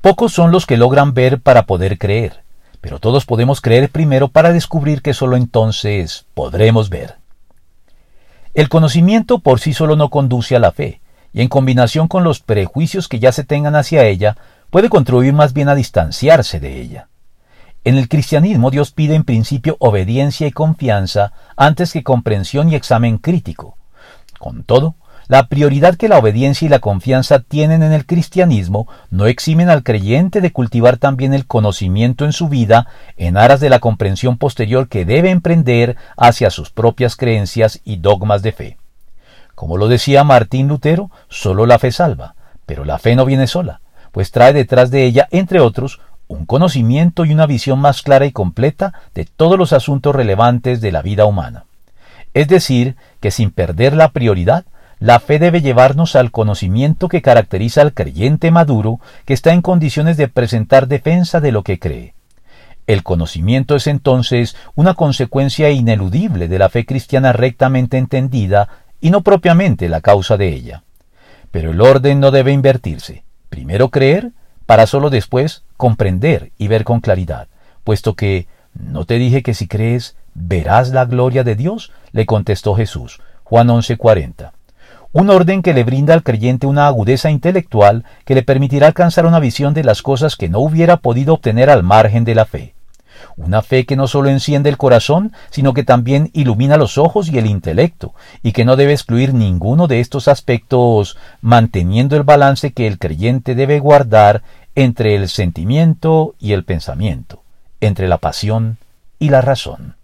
Pocos son los que logran ver para poder creer, pero todos podemos creer primero para descubrir que sólo entonces podremos ver. El conocimiento por sí solo no conduce a la fe, y en combinación con los prejuicios que ya se tengan hacia ella, puede contribuir más bien a distanciarse de ella. En el cristianismo Dios pide en principio obediencia y confianza antes que comprensión y examen crítico. Con todo, la prioridad que la obediencia y la confianza tienen en el cristianismo no eximen al creyente de cultivar también el conocimiento en su vida en aras de la comprensión posterior que debe emprender hacia sus propias creencias y dogmas de fe. Como lo decía Martín Lutero, solo la fe salva, pero la fe no viene sola, pues trae detrás de ella, entre otros, un conocimiento y una visión más clara y completa de todos los asuntos relevantes de la vida humana. Es decir, que sin perder la prioridad, la fe debe llevarnos al conocimiento que caracteriza al creyente maduro que está en condiciones de presentar defensa de lo que cree. El conocimiento es entonces una consecuencia ineludible de la fe cristiana rectamente entendida y no propiamente la causa de ella. Pero el orden no debe invertirse. Primero creer, para sólo después comprender y ver con claridad, puesto que ¿no te dije que si crees verás la gloria de Dios? le contestó Jesús. Juan 11:40 un orden que le brinda al creyente una agudeza intelectual que le permitirá alcanzar una visión de las cosas que no hubiera podido obtener al margen de la fe. Una fe que no solo enciende el corazón, sino que también ilumina los ojos y el intelecto, y que no debe excluir ninguno de estos aspectos, manteniendo el balance que el creyente debe guardar entre el sentimiento y el pensamiento, entre la pasión y la razón.